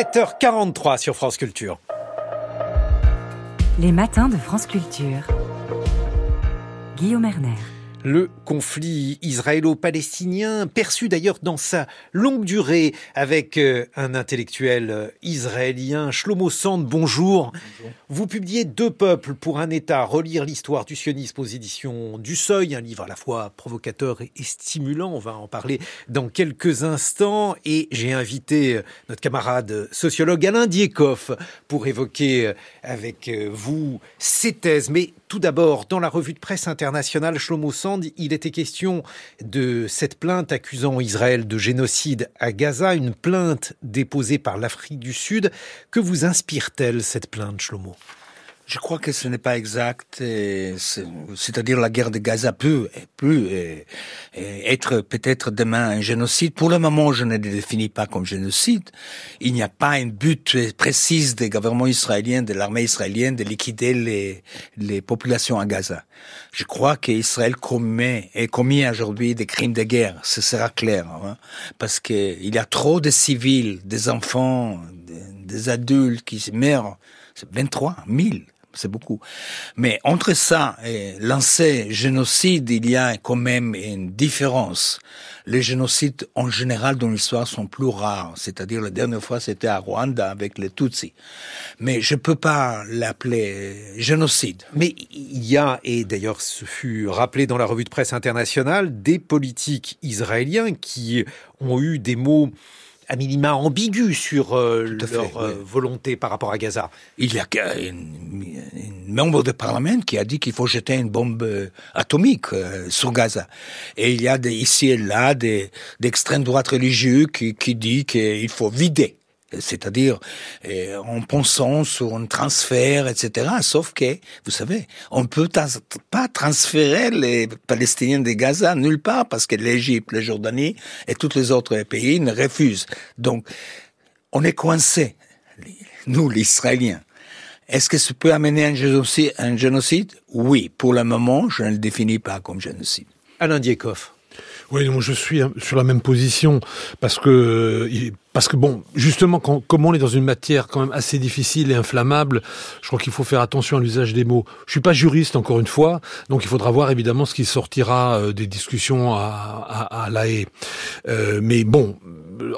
7h43 sur France Culture. Les matins de France Culture. Guillaume Erner. Le conflit israélo-palestinien, perçu d'ailleurs dans sa longue durée avec euh, un intellectuel euh, israélien, Shlomo Sand, bonjour. Vous publiez Deux peuples pour un État, relire l'histoire du sionisme aux éditions du Seuil, un livre à la fois provocateur et stimulant, on va en parler dans quelques instants, et j'ai invité euh, notre camarade sociologue Alain Diekoff pour évoquer avec vous ces thèses. Mais tout d'abord, dans la revue de presse internationale Shlomo Sand, il était question de cette plainte accusant Israël de génocide à Gaza, une plainte déposée par l'Afrique du Sud. Que vous inspire-t-elle cette plainte, Shlomo? Je crois que ce n'est pas exact. C'est-à-dire la guerre de Gaza peut, peut être peut-être demain un génocide. Pour le moment, je ne le définis pas comme génocide. Il n'y a pas un but précis des gouvernements israéliens, de l'armée israélienne, de liquider les, les populations à Gaza. Je crois qu'Israël commet, est commis aujourd'hui des crimes de guerre. Ce sera clair. Hein, parce qu'il y a trop de civils, des enfants, des, des adultes qui meurent. 23 000 c'est beaucoup. Mais entre ça et lancer génocide, il y a quand même une différence. Les génocides, en général, dans l'histoire, sont plus rares. C'est-à-dire, la dernière fois, c'était à Rwanda avec les Tutsis. Mais je peux pas l'appeler génocide. Mais il y a, et d'ailleurs, ce fut rappelé dans la revue de presse internationale, des politiques israéliens qui ont eu des mots à minima ambigu sur euh, leur euh, volonté par rapport à Gaza. Il y a un membre de parlement qui a dit qu'il faut jeter une bombe euh, atomique sur Gaza. Et il y a des, ici et là d'extrême droite religieux qui, qui dit qu'il faut vider c'est-à-dire eh, en pensant sur un transfert, etc. Sauf que, vous savez, on ne peut pas transférer les Palestiniens de Gaza nulle part parce que l'Égypte, la Jordanie et tous les autres pays ne refusent. Donc, on est coincé, nous, les Israéliens. Est-ce que ça peut amener un génocide, un génocide? Oui, pour le moment, je ne le définis pas comme génocide. Alain Diekoff. Oui, je suis sur la même position parce que parce que bon, justement, quand, comme on est dans une matière quand même assez difficile et inflammable, je crois qu'il faut faire attention à l'usage des mots. Je suis pas juriste encore une fois, donc il faudra voir évidemment ce qui sortira euh, des discussions à, à, à La Haye. Euh, mais bon,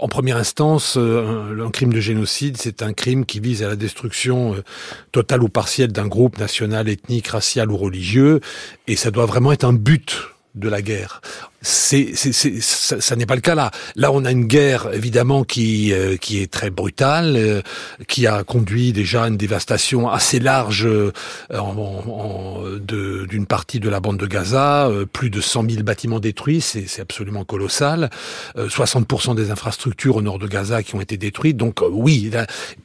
en première instance, euh, un, un, crime de génocide, c'est un crime qui vise à la destruction euh, totale ou partielle d'un groupe national, ethnique, racial ou religieux, et ça doit vraiment être un but de la guerre c'est, c'est, ça, ça n'est pas le cas là. Là, on a une guerre évidemment qui euh, qui est très brutale, euh, qui a conduit déjà à une dévastation assez large euh, en, de, d'une partie de la bande de Gaza, plus de 100 000 bâtiments détruits, c'est, c'est absolument colossal. 60% des infrastructures au nord de Gaza qui ont été détruites. Donc oui,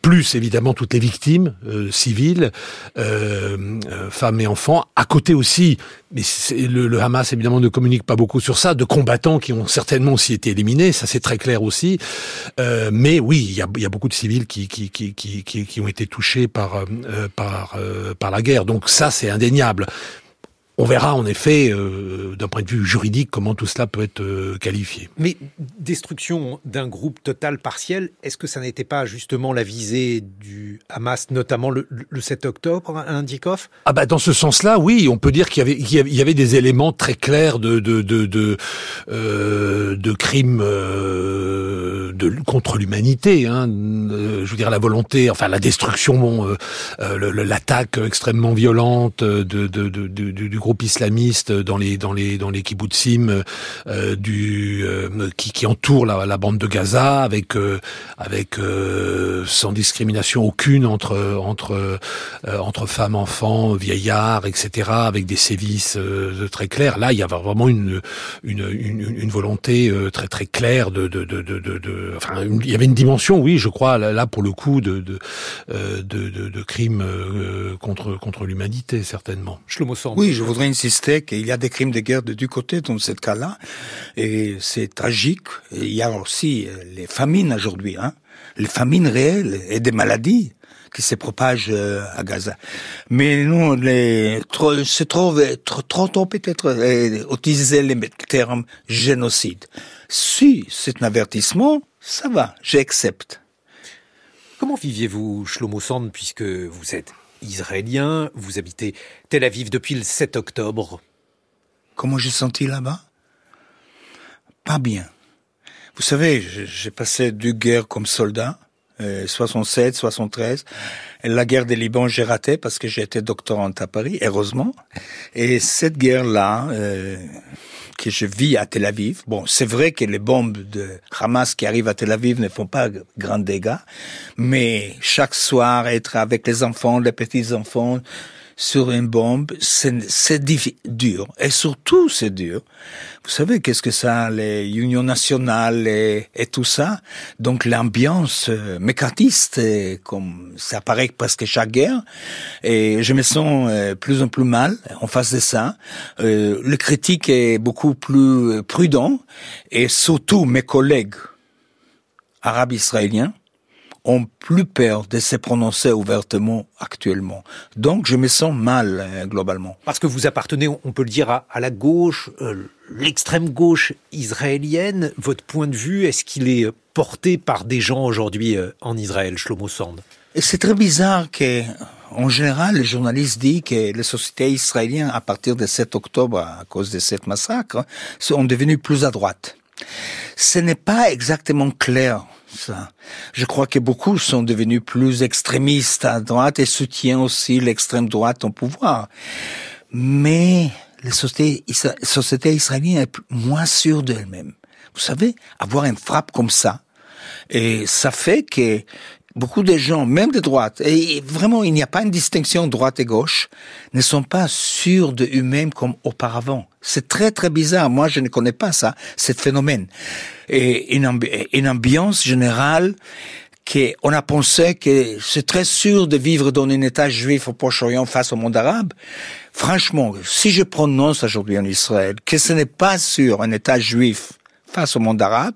plus évidemment toutes les victimes civiles, femmes et enfants. À côté aussi, mais le, le Hamas évidemment ne communique pas beaucoup sur ça de combattants qui ont certainement aussi été éliminés, ça c'est très clair aussi. Euh, mais oui, il y a, beaucoup de civils qui, qui, qui, qui, qui ont été touchés par, euh, par, euh, par la guerre. Donc ça c'est indéniable. On verra en effet, euh, d'un point de vue juridique, comment tout cela peut être euh, qualifié. Mais destruction d'un groupe total partiel, est-ce que ça n'était pas justement la visée du Hamas, notamment le, le 7 octobre, un Dikov Ah bah dans ce sens-là, oui, on peut dire qu'il y avait, il y avait des éléments très clairs de de de de, euh, de crimes euh, de contre l'humanité. Hein, je veux dire la volonté, enfin la destruction, l'attaque extrêmement violente de, de, de, de du groupe islamiste dans les dans les dans les kibbutzim euh, du euh, qui, qui entoure la, la, bande de Gaza avec euh, avec euh, sans discrimination aucune entre entre entre femmes, enfants, vieillards, etc. avec des sévices très clairs. Là, il y avait vraiment une une, une, une volonté très très claire de de, de, de, de enfin il y avait une dimension, oui, je crois là, pour le coup de de de, de, de crimes contre contre l'humanité certainement. Oui, je voudrais insister qu'il y a des crimes de guerre de deux côtés dans ce cas-là, et c'est tragique. Il y a aussi euh, les famines aujourd'hui, hein, les famines réelles et des maladies qui se propagent euh, à Gaza. Mais nous, les, trop, c'est trop, trop, trop tôt peut-être euh, utiliser le terme génocide. Si c'est un avertissement, ça va, j'accepte. Comment viviez-vous, Shlomo Sand, puisque vous êtes israélien, vous habitez Tel Aviv depuis le 7 octobre Comment j'ai senti là-bas? Pas bien. Vous savez, j'ai passé deux guerres comme soldat, 67, 73. Et la guerre des Liban, j'ai raté parce que j'étais doctorante à Paris, heureusement. Et cette guerre-là, euh, que je vis à Tel Aviv, bon, c'est vrai que les bombes de Hamas qui arrivent à Tel Aviv ne font pas grand dégâts, mais chaque soir, être avec les enfants, les petits-enfants, sur une bombe, c'est dur. Et surtout, c'est dur. Vous savez qu'est-ce que ça, les unions nationales et, et tout ça? Donc l'ambiance euh, mécatiste, comme ça apparaît presque chaque guerre. Et je me sens euh, plus en plus mal en face de ça. Euh, le critique est beaucoup plus prudent. Et surtout mes collègues arabes israéliens ont plus peur de se prononcer ouvertement actuellement. Donc je me sens mal euh, globalement. Parce que vous appartenez, on peut le dire, à, la gauche, euh, l'extrême gauche israélienne. Votre point de vue, est-ce qu'il est porté par des gens aujourd'hui euh, en Israël, Shlomo Sand? C'est très bizarre que, en général, les journalistes disent que les sociétés israéliennes, à partir de 7 octobre, à cause de cette massacre, sont devenues plus à droite. Ce n'est pas exactement clair Je crois que beaucoup sont devenus plus extrémistes à droite et soutiennent aussi l'extrême droite au pouvoir. Mais les sociétés, sociétés israéliennes est moins sûres d'elles-mêmes. Vous savez, avoir une frappe comme ça, et ça fait que beaucoup de gens, même de droite, et vraiment il n'y a pas une distinction droite et gauche, ne sont pas sûrs de eux-mêmes comme auparavant. C'est très très bizarre. Moi, je ne connais pas ça, ce phénomène. Et une, une ambiance générale qu'on a pensé que c'est très sûr de vivre dans un État juif au Proche-Orient face au monde arabe. Franchement, si je prononce aujourd'hui en Israël que ce n'est pas sûr un État juif face au monde arabe,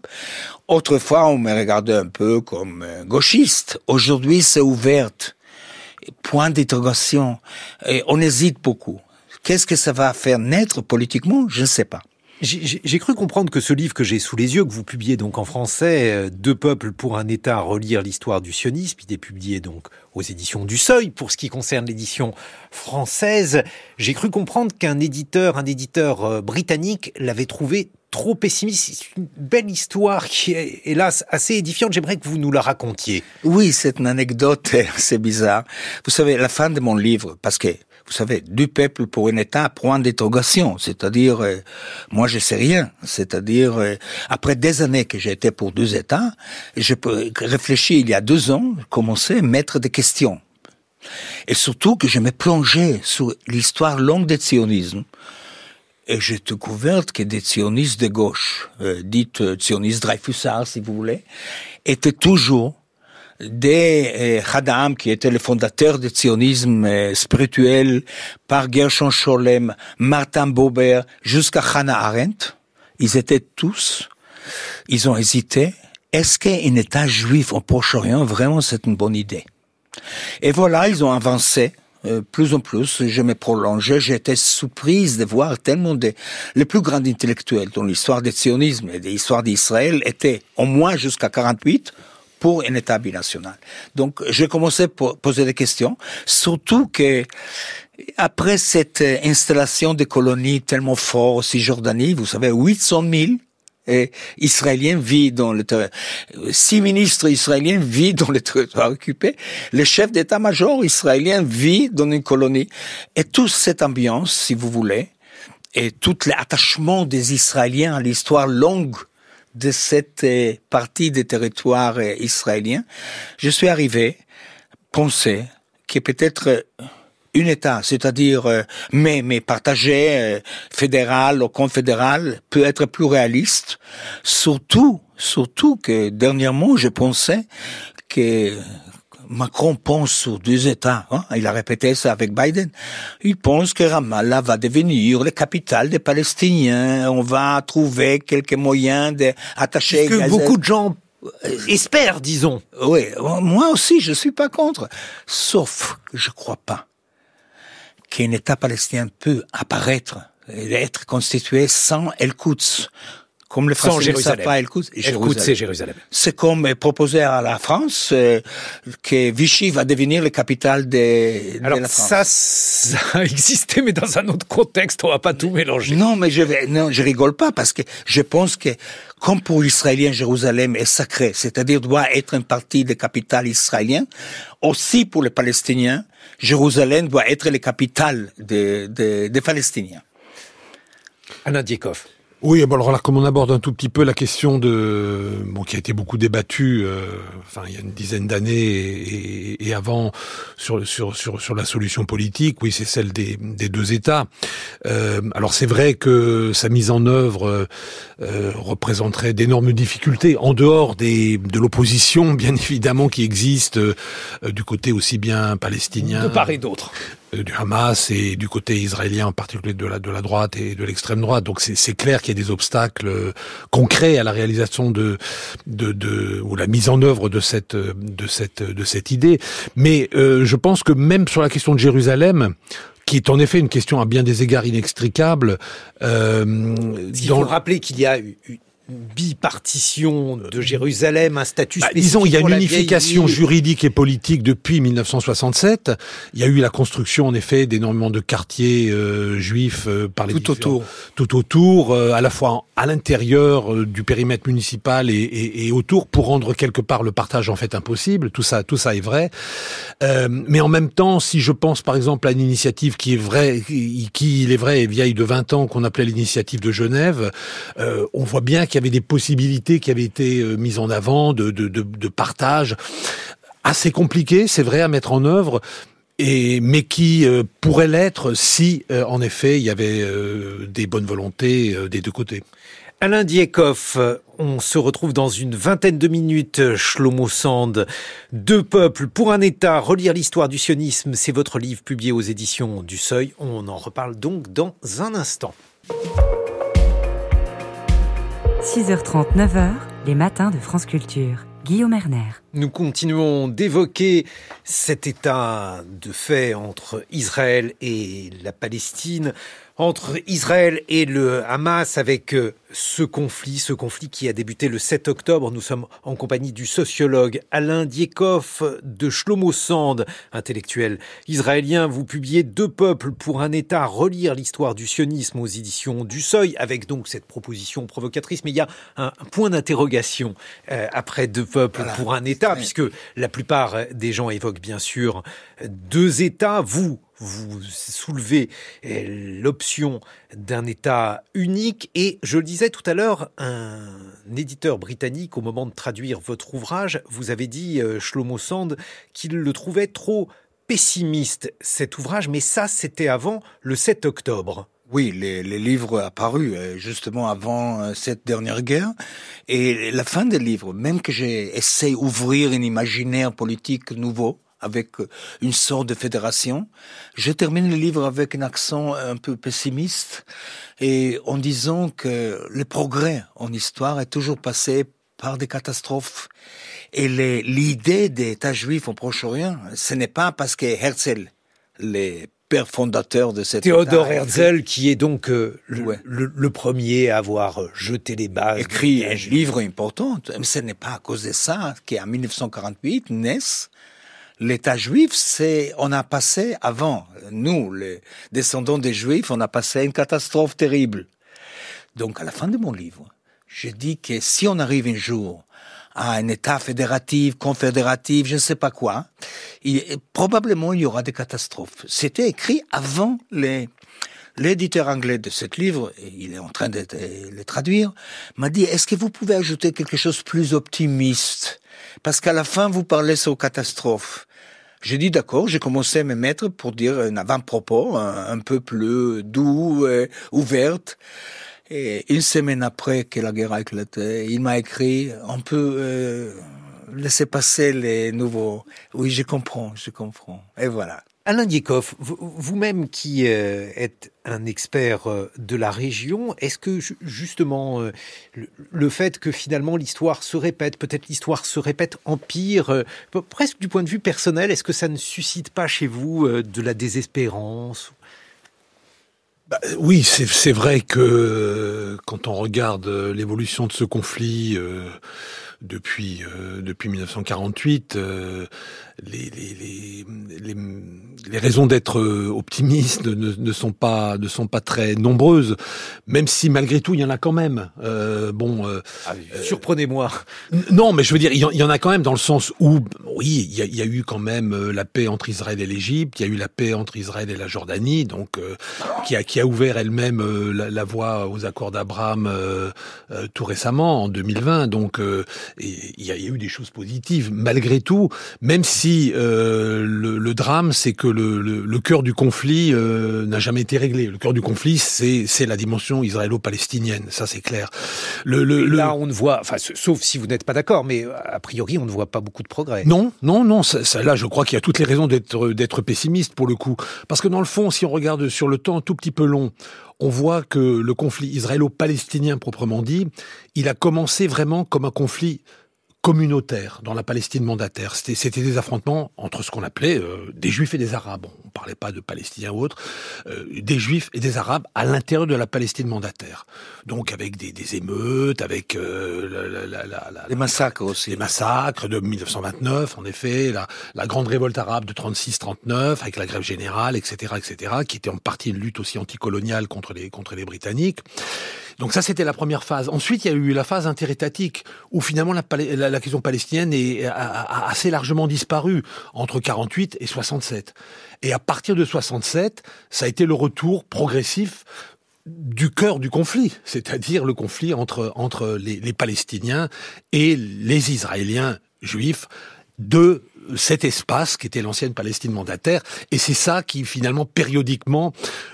autrefois on me regardait un peu comme gauchiste. Aujourd'hui, c'est ouverte. Point d'interrogation. On hésite beaucoup. Qu'est-ce que ça va faire naître politiquement? Je ne sais pas. J'ai cru comprendre que ce livre que j'ai sous les yeux, que vous publiez donc en français, euh, Deux peuples pour un État, relire l'histoire du sionisme, il est publié donc aux éditions du Seuil pour ce qui concerne l'édition française. J'ai cru comprendre qu'un éditeur, un éditeur euh, britannique l'avait trouvé trop pessimiste. C'est une belle histoire qui est, hélas, assez édifiante. J'aimerais que vous nous la racontiez. Oui, c'est une anecdote assez bizarre. Vous savez, la fin de mon livre, parce que vous savez, du peuple pour un État, point d'interrogation. C'est-à-dire, euh, moi, je sais rien. C'est-à-dire, euh, après des années que j'ai été pour deux États, je peux réfléchir il y a deux ans, commencer à mettre des questions. Et surtout que je me plongeais sur l'histoire longue du sionisme. Et j'ai découvert que des sionistes de gauche, euh, dites euh, sionistes Dreyfusards si vous voulez, étaient toujours des Hadam, qui était le fondateur du sionisme euh, spirituel, par Gershon Scholem, Martin Bober, jusqu'à Hannah Arendt, ils étaient tous, ils ont hésité, est-ce qu'un État juif au Proche-Orient, vraiment c'est une bonne idée? Et voilà, ils ont avancé, euh, plus en plus, je me prolongeais, j'étais surprise de voir tellement de, les plus grands intellectuels dans l'histoire du sionisme et de l'histoire d'Israël étaient au moins jusqu'à 48 pour un État binational. Donc, j'ai commencé à poser des questions, surtout que après cette installation des colonies tellement fort en Cisjordanie, vous savez, 800 000 et Israéliens vivent dans le territoire. Six ministres israéliens vivent dans le territoire occupé. Le chef d'état-major israélien vit dans une colonie. Et toute cette ambiance, si vous voulez, et tout l'attachement des Israéliens à l'histoire longue de cette euh, partie des territoires euh, israéliens, je suis arrivé penser que peut-être un État, c'est-à-dire mais mais partagé, fédéral ou confédéral, peut être plus réaliste. Surtout, surtout que dernièrement, je pensais que Macron pense sur deux États. Hein. Il a répété ça avec Biden. Il pense que Ramallah va devenir la capitale des Palestiniens. On va trouver quelques moyens d'attacher. Que beaucoup de gens espèrent, disons. Oui, moi aussi, je suis pas contre. Sauf que je crois pas qu'un État palestinien peut apparaître et être constitué sans El-Quds comme les Sans Français ne savent Jérusalem. pas, Écoute, c'est Jérusalem. C'est comme proposer à la France euh, que Vichy va devenir la capitale de, de Alors la France. ça, ça a existé, mais dans un autre contexte, on va pas tout mélanger. Non, mais je vais, non, je rigole pas parce que je pense que comme pour l'Israélien, Jérusalem est sacré, c'est-à-dire doit être une partie des capitales israéliennes. Aussi pour les Palestiniens, Jérusalem doit être la capitale des, Palestiniens. Diekov. Oui, alors comme on aborde un tout petit peu la question de bon qui a été beaucoup débattue, euh, enfin il y a une dizaine d'années et, avant sur sur sur sur la solution politique, oui c'est celle des des deux États. Euh, alors c'est vrai que sa mise en œuvre euh, représenterait d'énormes difficultés en dehors des de l'opposition bien évidemment qui existe du côté aussi bien palestinien De part et d'autre. Euh, du Hamas et du côté israélien, en particulier de la, de la droite et de l'extrême droite. Donc c'est c'est clair qu'il y a des obstacles euh, concrets à la réalisation de, de, de ou la mise en œuvre de cette de cette de cette idée. Mais euh, je pense que même sur la question de Jérusalem, qui est en effet une question à bien des égards inextricable, euh, Il dans- faut rappeler qu'il y a bipartition de Jérusalem, un statut Bah, spécifique. disons, il y a une unification juridique et politique depuis 1967. Il y a eu la construction, en effet, d'énormément de quartiers euh, juifs euh, par les Tout autour. tout autour, euh, à la fois à l'intérieur euh, du périmètre municipal et, et- et autour, pour rendre quelque part le partage en fait impossible. Tout ça, tout ça est vrai. Euh, mais en même temps, si je pense par exemple à une initiative qui est vraie, qui, qui, il est vrai est vieille de 20 ans, qu'on appelait l'initiative de Genève, euh, on voit bien qu'il y avait des possibilités qui avaient été euh, mises en avant de, de, de, partage assez compliqué, c'est vrai, à mettre en œuvre. Et, mais qui euh, pourrait l'être si, euh, en effet, il y avait euh, des bonnes volontés des deux côtés. Alain Diekov, euh, on se retrouve dans une vingtaine de minutes. Shlomo Sand, Deux peuples pour un État, relire l'histoire du sionisme, c'est votre livre publié aux éditions du Seuil. On en reparle donc dans un instant. 6h30, 9h, les matins de France Culture. Guillaume Erner. Nous continuons d'évoquer cet état de fait entre Israël et la Palestine, entre Israël et le Hamas avec euh, ce conflit, ce conflit qui a débuté le 7 octobre. Nous sommes en compagnie du sociologue Alain Diekov de Shlomo Sand, intellectuel israélien. Vous publiez Deux peuples pour un État, relire l'histoire du sionisme aux éditions du Seuil, avec donc cette proposition provocatrice. Mais il y a un, point d'interrogation euh, après Deux peuples Voilà. pour un État, puisque la plupart des gens évoquent bien sûr deux États. Vous, vous soulevez euh, l'option d'un État unique et je le disais tout à l'heure, un éditeur britannique au moment de traduire votre ouvrage, vous avez dit euh, Shlomo Sand qu'il le trouvait trop pessimiste cet ouvrage, mais ça c'était avant le 7 octobre. Oui, les, livres apparus euh, justement avant cette dernière guerre. Et la fin des livres, même que j'ai essayé d'ouvrir un imaginaire politique nouveau, avec euh, une sorte de fédération, je termine le livre avec un accent un peu pessimiste et en disant que le progrès en histoire est toujours passé par des catastrophes. Et l'idée d'État juif au Proche-Orient, ce n'est pas parce que Herzl, les pères fondateurs de cet Théodore Herzl, qui est donc euh, le, Ouais. le- le premier à avoir euh, jeté les bases. écrit un livre important. Mais ce n'est pas à cause de ça qu'en 1948 naissent l'État juif. C'est on a passé avant nous, les descendants des Juifs, on a passé une catastrophe terrible. Donc à la fin de mon livre, je dis que si on arrive un jour à un État fédératif, confédératif, je ne sais pas quoi, probablement il y aura des catastrophes. C'était écrit avant les L'éditeur anglais de ce livre, il est en train de de le traduire, m'a dit, est-ce que vous pouvez ajouter quelque chose de plus optimiste? Parce qu'à la fin, vous parlez sur catastrophe. J'ai dit d'accord, j'ai commencé à me mettre pour dire un avant-propos un, peu plus doux, euh, ouverte. Et une semaine après que la guerre a éclaté, il m'a écrit, on peut euh, laisser passer les nouveaux. Oui, je comprends, je comprends. Et voilà. Alain Diekov, vous- vous-même qui euh, êtes un expert euh, de la région, est-ce que ju- justement euh, le, fait que finalement l'histoire se répète, peut-être l'histoire se répète en pire, presque du point de vue personnel, est-ce que ça ne suscite pas chez vous de la désespérance bah, oui, c'est vrai que quand on regarde l'évolution de ce conflit depuis depuis 1948, les, les, les, les, raisons d'être euh, optimiste ne, ne, sont pas ne sont pas très nombreuses, même si malgré tout il y en a quand même. Euh, bon, euh, ah, surprenez-moi. Non, mais je veux dire, il y, en a quand même dans le sens où, oui, il y a, y a, eu quand même euh, la paix entre Israël et l'Égypte, il y a eu la paix entre Israël et la Jordanie, donc qui a qui a ouvert elle-même la, la, voie aux accords d'Abraham tout récemment en 2020. Donc il y, y a eu des choses positives malgré tout, même si euh, le, le, drame, c'est que le, le, le, cœur du conflit euh, n'a jamais été réglé. Le cœur du conflit, c'est la dimension israélo-palestinienne, ça c'est clair. Le, là, on ne voit, enfin, sauf si vous n'êtes pas d'accord, mais a priori, on ne voit pas beaucoup de progrès. Non, non, non. Ça, ça là, je crois qu'il y a toutes les raisons d'être d'être pessimiste pour le coup, parce que dans le fond, si on regarde sur le temps un tout petit peu long, on voit que le conflit israélo-palestinien proprement dit, il a commencé vraiment comme un conflit communautaire dans la Palestine mandataire. C'était des affrontements entre ce qu'on appelait euh, des Juifs et des Arabes. On ne parlait pas de Palestiniens ou autres, euh, des Juifs et des Arabes à l'intérieur de la Palestine mandataire. Donc avec des, des émeutes, avec euh, la, la, la, les massacres aussi. Les massacres de 1929, en effet, la, la grande révolte arabe de 36-39, avec la grève générale, etc., etc., qui était en partie une lutte aussi anticoloniale contre les contre les Britanniques. Donc ça, c'était la première phase. Ensuite, il y a eu la phase interétatique, où finalement la, la, question palestinienne est, a, assez largement disparu entre 48 et 67. Et à partir de 67, ça a été le retour progressif du cœur du conflit, c'est-à-dire le conflit entre, entre les, les Palestiniens et les Israéliens juifs de cet espace qui était l'ancienne Palestine mandataire, et c'est ça qui finalement périodiquement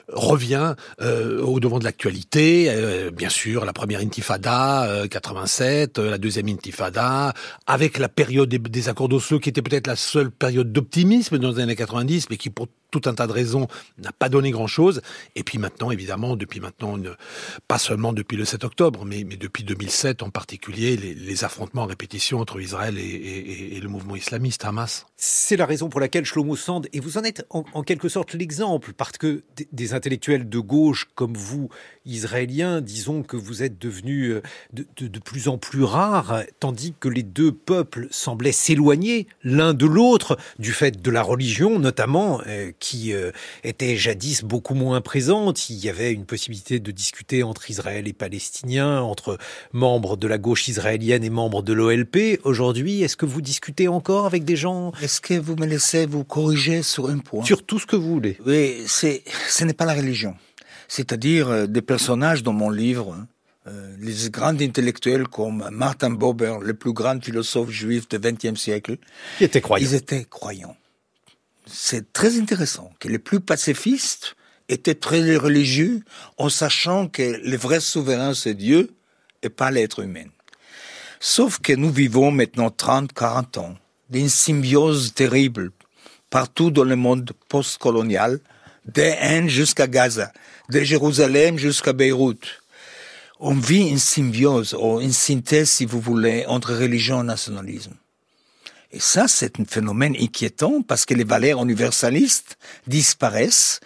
revient euh, au devant de l'actualité. Euh, bien sûr, la première Intifada, 87, euh, la deuxième Intifada, avec la période des, des accords d'Oslo qui était peut-être la seule période d'optimisme dans les années 90, mais qui pour tout un tas de raisons, n'a pas donné grand-chose. Et puis maintenant, évidemment, depuis maintenant, pas seulement depuis le 7 octobre, mais, depuis 2007 en particulier, les, affrontements en répétition entre Israël et, le mouvement islamiste Hamas. C'est la raison pour laquelle Shlomo Sand, et vous en êtes en, quelque sorte l'exemple, parce que des, intellectuels de gauche comme vous, israéliens, disons que vous êtes devenus euh, de plus en plus rares, tandis que les deux peuples semblaient s'éloigner l'un de l'autre du fait de la religion, notamment, euh, qui euh, était jadis beaucoup moins présente. Il y avait une possibilité de discuter entre Israël et Palestiniens, entre membres de la gauche israélienne et membres de l'OLP. Aujourd'hui, est-ce que vous discutez encore avec des gens? Est-ce que vous me laissez vous corriger sur un point? Sur tout ce que vous voulez. Oui, c'est, ce n'est pas la religion. C'est-à-dire euh, des personnages dans mon livre, hein, euh, les grands intellectuels comme Martin Buber, le plus grand philosophe juif du XXe siècle, Qui était croyant. ils étaient croyants c'est très intéressant que les plus pacifistes étaient très religieux en sachant que le vrai souverain c'est Dieu et pas l'être humain. Sauf que nous vivons maintenant 30, 40 ans d'une symbiose terrible partout dans le monde post-colonial, de Haine jusqu'à Gaza, de Jérusalem jusqu'à Beyrouth. On vit une symbiose, ou une synthèse, si vous voulez, entre religion et nationalisme. Et ça, c'est un phénomène inquiétant parce que les valeurs universalistes disparaissent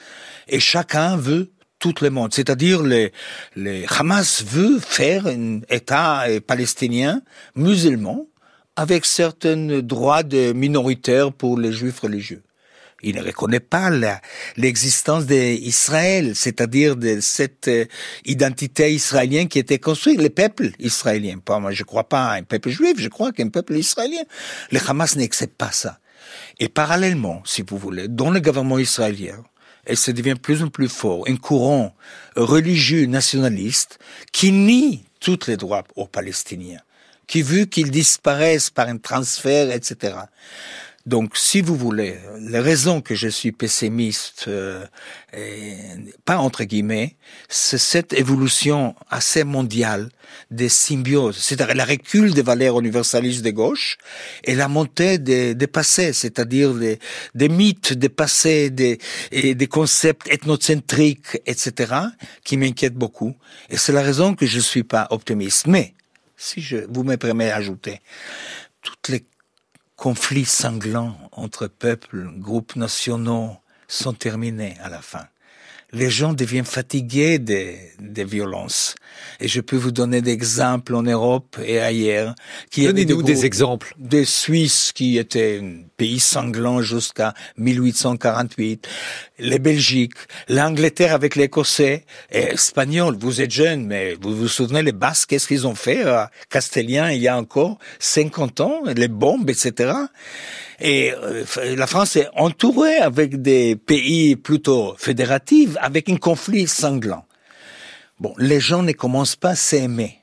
et chacun veut tout le monde. C'est-à-dire, les, les Hamas veut faire un État palestinien musulman avec certains droits de minoritaires pour les juifs religieux il ne reconnaît pas l'existence d'Israël, c'est-à-dire de cette euh, identité israélienne qui était construite, le peuple israélien. Pas, moi, je crois pas à un peuple juif, je crois qu'un peuple israélien. Le Hamas n'accepte pas ça. Et parallèlement, si vous voulez, dans le gouvernement israélien, et ça devient plus en plus fort, un courant religieux nationaliste qui nie tous les droits aux Palestiniens, qui veut qu'ils disparaissent par un transfert, etc. Donc, si vous voulez, les raisons que je suis pessimiste, euh, et, pas entre guillemets, c'est cette évolution assez mondiale des symbioses, c'est-à-dire la recul des valeurs universalistes de gauche et la montée des, des passés, c'est-à-dire des, des, mythes des passés, des, des concepts ethnocentriques, etc., qui m'inquiètent beaucoup. Et c'est la raison que je suis pas optimiste. Mais, si je vous me permettez d'ajouter, toutes les conflits sanglants entre peuples, groupes nationaux sont terminés à la fin. Les gens deviennent fatigués des, des violences. Et je peux vous donner des exemples en Europe et ailleurs. Donnez-nous des, des exemples. Des Suisses qui étaient un pays sanglant jusqu'à 1848, les Belgiques, l'Angleterre avec l'Écossais, et Espagnols. Vous êtes jeunes, mais vous vous souvenez les Basques, qu'est-ce qu'ils ont fait à Castelien il y a encore 50 ans, les bombes, etc. Et euh, la France est entourée avec des pays plutôt fédératifs, avec un conflit sanglant. Bon, les gens ne commencent pas à s'aimer,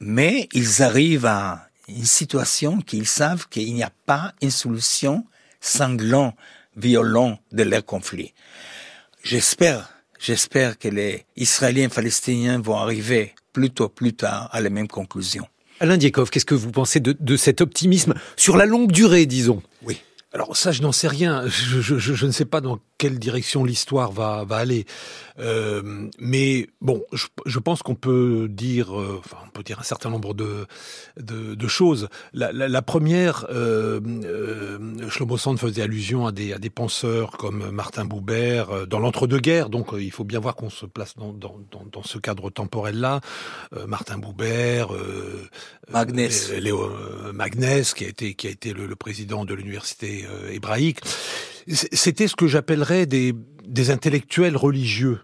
mais ils arrivent à une situation qu'ils savent qu'il n'y a pas une solution sanglant, violent de leur conflit. J'espère, j'espère que les Israéliens Palestiniens vont arriver plutôt plus tard à la même conclusion. Alain Diekov, qu'est-ce que vous pensez de, de cet optimisme sur la longue durée, disons? Oui. Alors ça, je n'en sais rien. Je, je, je, ne sais pas dans quelle direction l'histoire va, va aller. Euh, mais bon, je, je pense qu'on peut dire, euh, enfin, on peut dire un certain nombre de, de, de choses. La, la, la première, euh, euh, Shlomo Sand faisait allusion à des, à des penseurs comme Martin Buber euh, dans l'entre-deux-guerres. Donc, euh, il faut bien voir qu'on se place dans, dans, dans, dans ce cadre temporel-là. Martin Buber, Magnès, Léo Magnès, qui a été, qui a été le, le président de l'université hébraïque. C'était ce que j'appellerais des, des intellectuels religieux.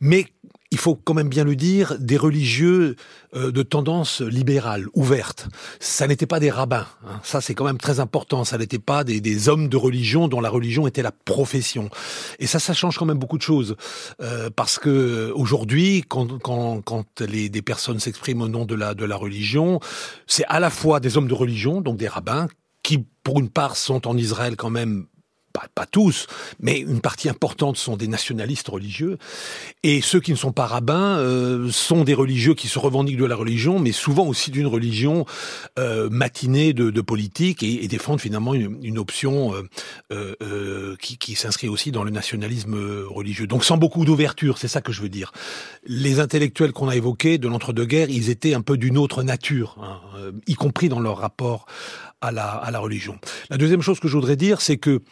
Mais il faut quand même bien le dire, des religieux euh, de tendance libérale, ouverte. Ça n'était pas des rabbins. Hein. Ça, c'est quand même très important. Ça n'était pas des, des, hommes de religion dont la religion était la profession. Et ça, ça change quand même beaucoup de choses. Euh, parce que aujourd'hui, quand, quand, quand les, des personnes s'expriment au nom de la, de la religion, c'est à la fois des hommes de religion, donc des rabbins, qui, pour une part, sont en Israël quand même pas, tous, mais une partie importante sont des nationalistes religieux. Et ceux qui ne sont pas rabbins euh, sont des religieux qui se revendiquent de la religion, mais souvent aussi d'une religion euh, matinée de, politique et, et, défendent finalement une, option euh, qui, s'inscrit aussi dans le nationalisme religieux. Donc sans beaucoup d'ouverture, c'est ça que je veux dire. Les intellectuels qu'on a évoqués de l'entre-deux-guerres, ils étaient un peu d'une autre nature, hein, y compris dans leur rapport à la, religion. La deuxième chose que je voudrais dire, c'est que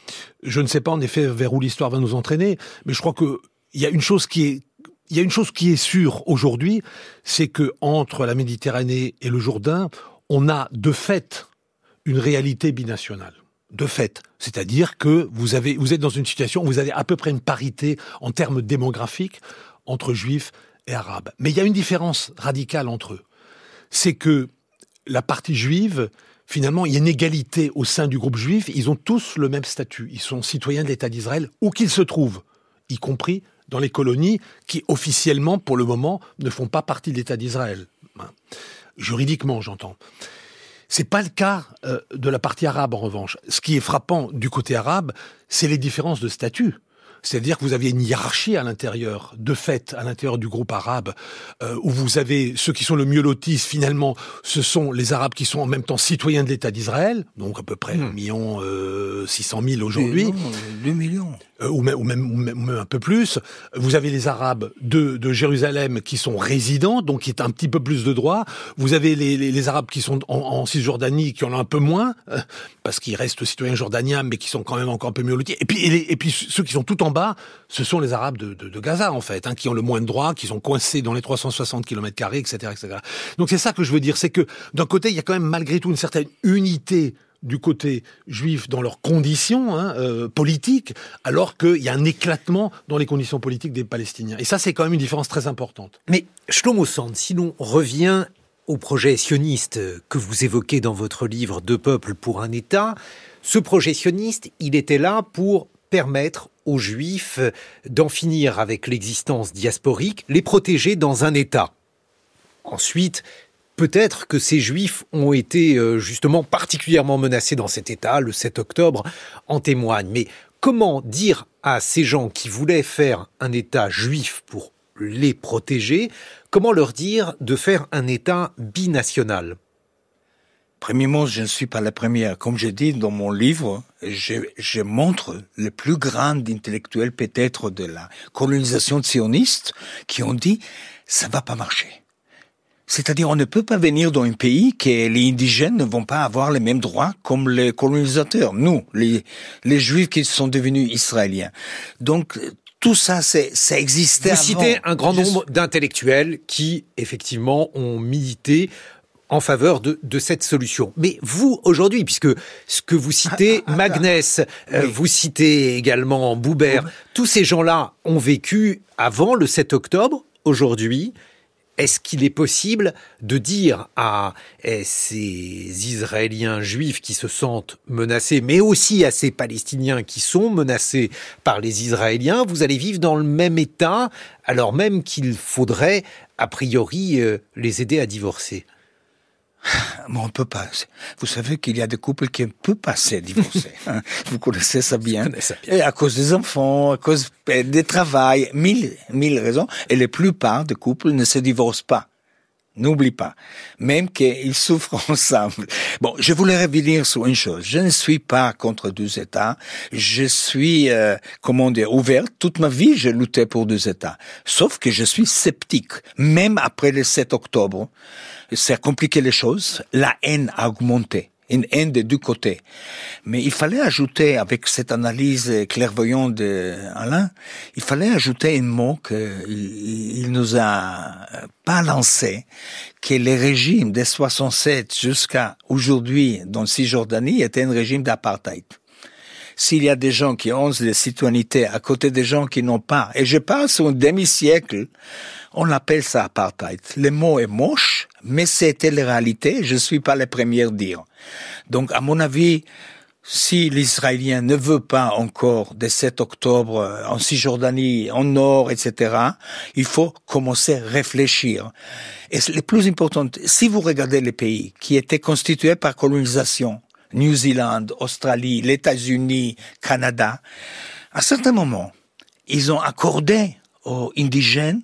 je ne sais pas en effet vers où l'histoire va nous entraîner, mais je crois que il y a une chose qui est il y a une chose qui est sûre aujourd'hui, c'est que entre la Méditerranée et le Jourdain, on a de fait une réalité binationale. De fait, c'est-à-dire que vous avez, vous êtes dans une situation où vous avez à peu près une parité en termes démographiques entre juifs et arabes. Mais il y a une différence radicale entre eux. C'est que la partie juive finalement, il y a une égalité au sein du groupe juif. Ils ont tous le même statut. Ils sont citoyens de l'État d'Israël, où qu'ils se trouvent, y compris dans les colonies qui, officiellement, pour le moment, ne font pas partie de l'État d'Israël. Juridiquement, j'entends. C'est pas le cas euh, de la partie arabe, en revanche. Ce qui est frappant du côté arabe, c'est les différences de statut. C'est-à-dire que vous aviez une hiérarchie à l'intérieur, de fait, à l'intérieur du groupe arabe, euh, où vous avez ceux qui sont le mieux lotis, finalement, ce sont les Arabes qui sont en même temps citoyens de l'État d'Israël, donc à peu près mmh. 1 million euh, 600 000 aujourd'hui. 2 millions. Euh, ou, même, ou, même, ou, même, un peu plus. Vous avez les Arabes de, de Jérusalem qui sont résidents, donc qui est un petit peu plus de droits. Vous avez les, les, les Arabes qui sont en, en, Cisjordanie, qui en ont un peu moins, euh, parce qu'ils restent citoyens jordaniens, mais qui sont quand même encore un peu mieux lotis. Et puis, et, les, et puis ceux qui sont tout en bas, ce sont les Arabes de, de, de Gaza, en fait, hein, qui ont le moins de droits, qui sont coincés dans les 360 km etc., etc. Donc c'est ça que je veux dire, c'est que d'un côté, il y a quand même malgré tout une certaine unité du côté juif dans leurs conditions hein, euh, politiques, alors qu'il y a un éclatement dans les conditions politiques des Palestiniens. Et ça, c'est quand même une différence très importante. Mais Shlomo Sand, si l'on revient au projet sioniste que vous évoquez dans votre livre Deux peuples pour un État, ce projet sioniste, il était là pour permettre aux Juifs d'en finir avec l'existence diasporique, les protéger dans un État. Ensuite, peut-être que ces juifs ont été euh, justement particulièrement menacés dans cet état, le 7 octobre en témoigne. Mais comment dire à ces gens qui voulaient faire un état juif pour les protéger, comment leur dire de faire un état binational? Premièrement, je ne suis pas la première. Comme je dis dans mon livre, je, je montre le plus grand intellectuel peut-être de la colonisation sioniste qui ont dit ça va pas marcher c'est-à-dire, on ne peut pas venir dans un pays que les indigènes ne vont pas avoir les mêmes droits comme les colonisateurs, nous, les, les juifs qui sont devenus israéliens. Donc, tout ça, c'est, ça existait Vous avant. citez un grand nombre d'intellectuels qui, effectivement, ont milité en faveur de, de cette solution. Mais vous, aujourd'hui, puisque ce que vous citez, Ah, ah, ah, Magnès, euh, Oui. vous citez également Boubert, tous ces gens-là ont vécu avant le 7 octobre, aujourd'hui. Est-ce qu'il est possible de dire à eh, ces Israéliens juifs qui se sentent menacés, mais aussi à ces Palestiniens qui sont menacés par les Israéliens, vous allez vivre dans le même état, alors même qu'il faudrait, a priori, euh, les aider à divorcer? Mais on peut pas. Vous savez qu'il y a des couples qui ne peuvent pas se divorcer. hein. Vous connaissez ça bien. ça bien. Et à cause des enfants, à cause euh, des travail, mille, mille raisons. Et la plupart des couples ne se divorcent pas. N'oublie pas. Même qu'ils souffrent ensemble. Bon, je voulais revenir sur une chose. Je ne suis pas contre deux États. Je suis, euh, comment dire, ouvert. Toute ma vie, j'ai lutté pour deux États. Sauf que je suis sceptique. Même après le 7 octobre, a compliqué les choses. La haine a augmenté. Une haine des deux côtés. Mais il fallait ajouter, avec cette analyse clairvoyante d'Alain, il fallait ajouter un mot qu'il il nous a pas lancé, que le régime des 67 jusqu'à aujourd'hui dans Cisjordanie était un régime d'apartheid s'il y a des gens qui ont des citoyennetés à côté des gens qui n'ont pas, et je parle sur un demi-siècle, on appelle ça apartheid. Le mot est moche, mais c'était la réalité, je suis pas le premier à dire. Donc, à mon avis, si l'Israélien ne veut pas encore de 7 octobre euh, en Cisjordanie, en Nord, etc., il faut commencer à réfléchir. Et le plus important, si vous regardez les pays qui étaient constitués par colonisation, New Zealand, Australie, les États-Unis, Canada, à certains moments, ils ont accordé aux indigènes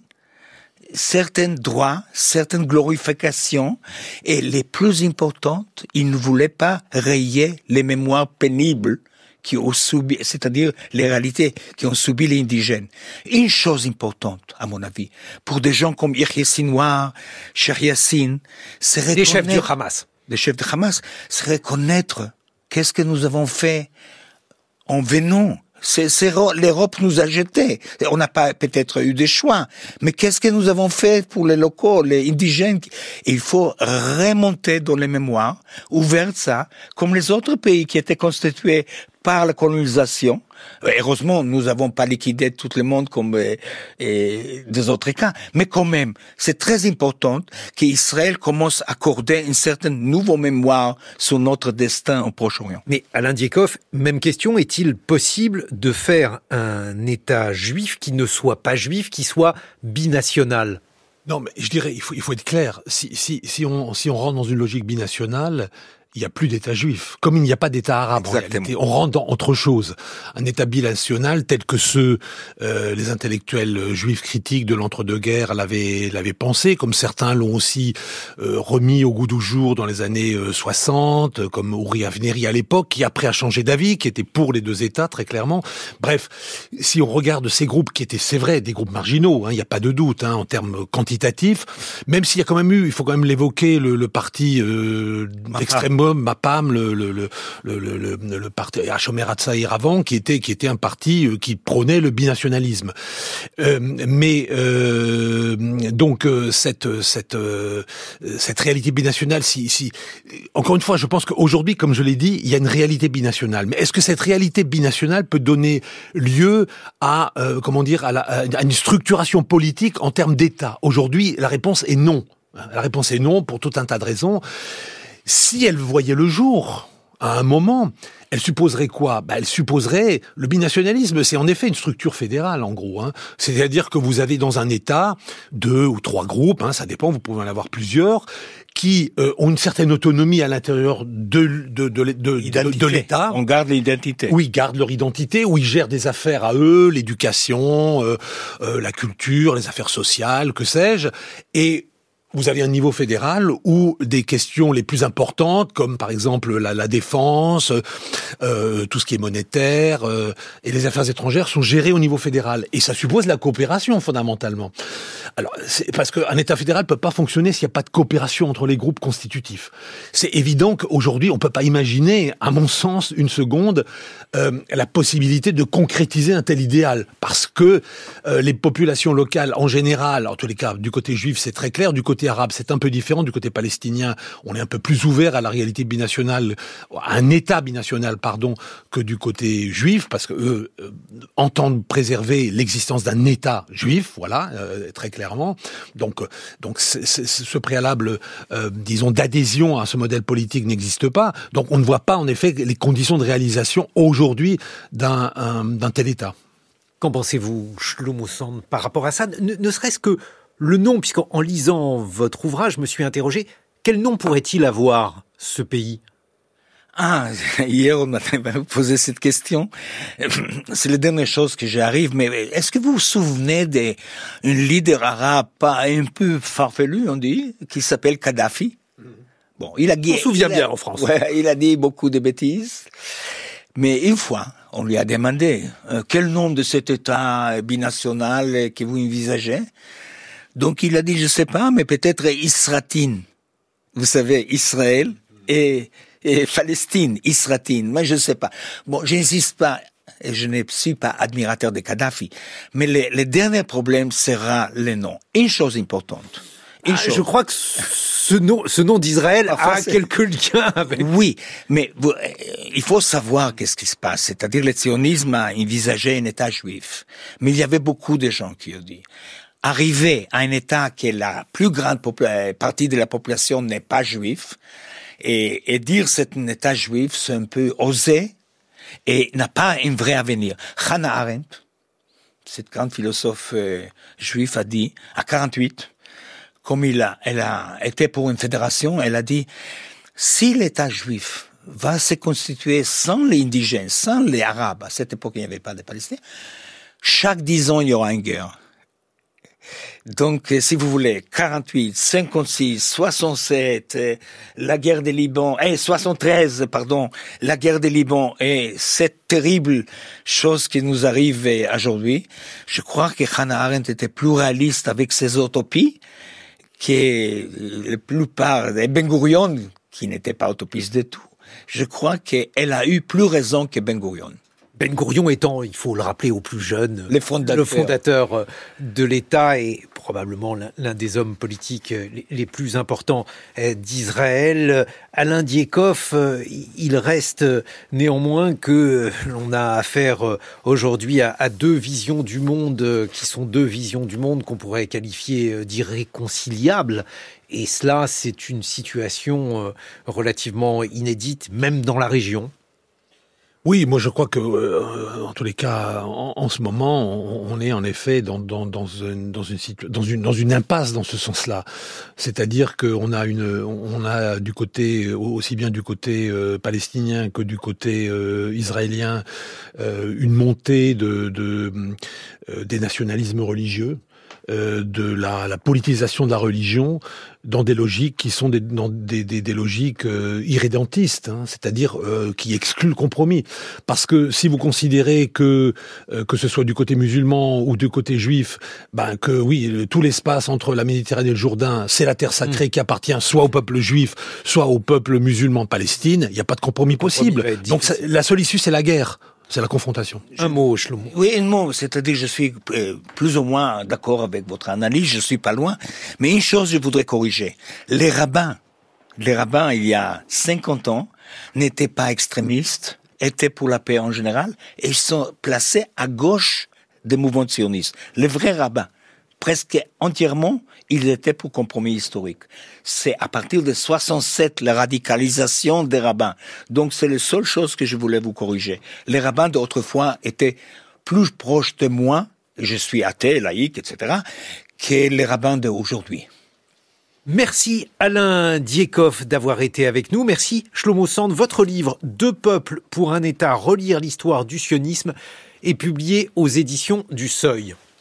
certains droits, certaines glorifications, et les plus importantes, ils ne voulaient pas rayer les mémoires pénibles qui ont subi, c'est-à-dire les réalités qui ont subi les indigènes. Une chose importante, à mon avis, pour des gens comme Yahya Sinwar, Cheikh Yassine, c'est Les chefs du reconnaître- Hamas. les chefs de Hamas, c'est reconnaître qu'est-ce que nous avons fait en venant. L'Europe nous a jetés. On n'a pas peut-être eu des choix, mais qu'est-ce que nous avons fait pour les locaux, les indigènes Il faut remonter dans les mémoires, ouvrir ça, comme les autres pays qui étaient constitués par la colonisation. Heureusement, nous n'avons pas liquidé tout le monde comme euh, des autres cas, mais quand même, c'est très important qu'Israël commence à accorder une certaine nouvelle mémoire sur notre destin au Proche-Orient. Mais Alain Dieckhoff, même question, est-il possible de faire un État juif qui ne soit pas juif, qui soit binational? Non, mais je dirais, il faut, il faut être clair. Si, si, si, on, si on rentre dans une logique binationale, il n'y a plus d'État juif. Comme il n'y a pas d'État arabe, en Exactement. réalité, on rentre dans autre chose. Un État binational tel que ceux, euh, les intellectuels euh, juifs critiques de l'entre-deux-guerres l'avaient, l'avaient pensé, comme certains l'ont aussi euh, remis au goût du jour dans les années euh, 60, euh, comme Uri Avneri à l'époque, qui après a changé d'avis, qui était pour les deux États, très clairement. Bref, si on regarde ces groupes qui étaient, c'est vrai, des groupes marginaux, hein, il n'y a pas de doute, hein, en termes quantitatifs, même s'il y a quand même eu, il faut quand même l'évoquer, le, le parti euh, d'extrême gauche, MAPAM, le, parti Hatzair avant, qui était, qui était un parti euh, qui prônait le binationalisme. Euh, mais euh, donc cette cette cette réalité binationale, si, encore une fois, je pense qu'aujourd'hui, comme je l'ai dit, il y a une réalité binationale. Mais est-ce que cette réalité binationale peut donner lieu à comment dire à une structuration politique en termes d'État? Aujourd'hui, la réponse est non. La réponse est non pour tout un tas de raisons. Si elle voyait le jour à un moment, elle supposerait quoi? Bah, Elle supposerait le binationalisme. C'est en effet une structure fédérale, en gros. Hein. C'est-à-dire que vous avez dans un État deux ou trois groupes, hein, ça dépend, vous pouvez en avoir plusieurs, qui euh, ont une certaine autonomie à l'intérieur de, de, de, de, l'État. On garde l'identité. Oui, ils gardent leur identité, où ils gèrent des affaires à eux, l'éducation, euh, euh, la culture, les affaires sociales, que sais-je. Et vous avez un niveau fédéral où des questions les plus importantes, comme par exemple la, défense, euh, tout ce qui est monétaire euh, et les affaires étrangères, sont gérées au niveau fédéral. Et ça suppose la coopération fondamentalement. Alors, c'est parce qu'un État fédéral peut pas fonctionner s'il n'y a pas de coopération entre les groupes constitutifs. C'est évident qu'aujourd'hui, on peut pas imaginer, à mon sens, une seconde, euh, la possibilité de concrétiser un tel idéal, parce que les populations locales, en général, en tous les cas, du côté juif, c'est très clair, du côté arabe, c'est un peu différent. Du côté palestinien, on est un peu plus ouvert à la réalité binationale, à un État binational, pardon, que du côté juif, parce que eux euh, entendent préserver l'existence d'un État juif, voilà, euh, très clairement. Donc, euh, donc ce préalable, euh, disons, d'adhésion à ce modèle politique n'existe pas. Donc, on ne voit pas, en effet, les conditions de réalisation aujourd'hui d'un tel État. Qu'en pensez-vous, Shlomo Sand, par rapport à ça? Ne, ne serait-ce que le nom, puisqu'en lisant votre ouvrage, je me suis interrogé, quel nom pourrait-il avoir, ce pays? Ah, hier on m'a posé cette question. C'est la dernière chose que j'arrive, mais est-ce que vous vous souvenez d'une leader arabe pas un peu farfelu, on dit, qui s'appelle Kadhafi? Bon, il a On se souvient bien en France. Ouais, il a dit beaucoup de bêtises. Mais une fois, on lui a demandé euh, quel nom de cet État binational que vous envisagez? Donc il a dit, je sais pas, mais peut-être Isratine. Vous savez, Israël et, et Palestine, Isratine. Mais je sais pas. Bon, j'insiste pas et je ne suis pas admirateur de Kadhafi. Mais le, le dernier problème sera le nom. Une chose importante. Une ah, chose. Je crois que ce nom, ce nom d'Israël a quelques liens avec. Oui, mais vous, euh, il faut savoir qu'est-ce qui se passe. C'est-à-dire, le sionisme a envisagé un État juif. Mais il y avait beaucoup de gens qui ont dit arriver à un État que la plus grande partie de la population n'est pas juif, et, et dire c'est un État juif, c'est un peu osé et n'a pas un vrai avenir. Hannah Arendt, cette grande philosophe euh, juive, a dit à 48, comme il a, elle a été pour une fédération, elle a dit si l'État juif va se constituer sans les indigènes, sans les arabes, à cette époque il n'y avait pas de Palestiniens, chaque dix ans il y aura une guerre. Donc, euh, si vous voulez, 48, 56, 67, la guerre des Liban, eh, 73, pardon, la guerre des Liban et cette terrible chose qui nous arrive aujourd'hui, je crois que Hannah Arendt était plus réaliste avec ses utopies que la plupart des Ben Gurion, qui n'était pas utopiste du tout. Je crois qu'elle a eu plus raison que Ben Gurion. Ben Gurion étant, il faut le rappeler aux plus jeunes, le fondateur euh, de l'État et probablement l'un des hommes politiques euh, les plus importants euh, d'Israël. Alain Diekhoff, il reste néanmoins que l'on a affaire aujourd'hui à, deux visions du monde qui sont deux visions du monde qu'on pourrait qualifier d'irréconciliables. Et cela, c'est une situation relativement inédite, même dans la région. Oui, moi je crois que, euh, en tous les cas, en, ce moment, on, est en effet dans, une, dans, une, impasse dans ce sens-là. C'est-à-dire qu'on a, une, on a du côté, aussi bien du côté euh, palestinien que du côté euh, israélien, une montée de des nationalismes religieux. Euh, de la, la, politisation de la religion dans des logiques qui sont des, dans des, des, des logiques euh, irrédentistes, hein, c'est-à-dire euh, qui excluent le compromis. Parce que si vous considérez que que ce soit du côté musulman ou du côté juif, ben que oui, tout l'espace entre la Méditerranée et le Jourdain, c'est la terre sacrée mm. qui appartient soit au peuple juif, soit au peuple musulman Palestine, il n'y a pas de compromis possible. Donc la seule issue, c'est la guerre. C'est la confrontation. Un mot, Shlomo. Oui, un mot. C'est-à-dire, je suis euh, plus ou moins d'accord avec votre analyse. Je suis pas loin. Mais une chose, je voudrais corriger. Les rabbins, les rabbins, il y a 50 ans, n'étaient pas extrémistes, étaient pour la paix en général, et ils sont placés à gauche des mouvements sionistes. Les vrais rabbins, presque entièrement, ils étaient pour compromis historique. C'est à partir de 67 la radicalisation des rabbins. Donc c'est la seule chose que je voulais vous corriger. Les rabbins d'autrefois étaient plus proches de moi, je suis athée, laïque, etc., que les rabbins d'aujourd'hui. Merci Alain Diekov d'avoir été avec nous. Merci Shlomo Sand. Votre livre Deux peuples pour un État, relire l'histoire du sionisme est publié aux éditions du Seuil.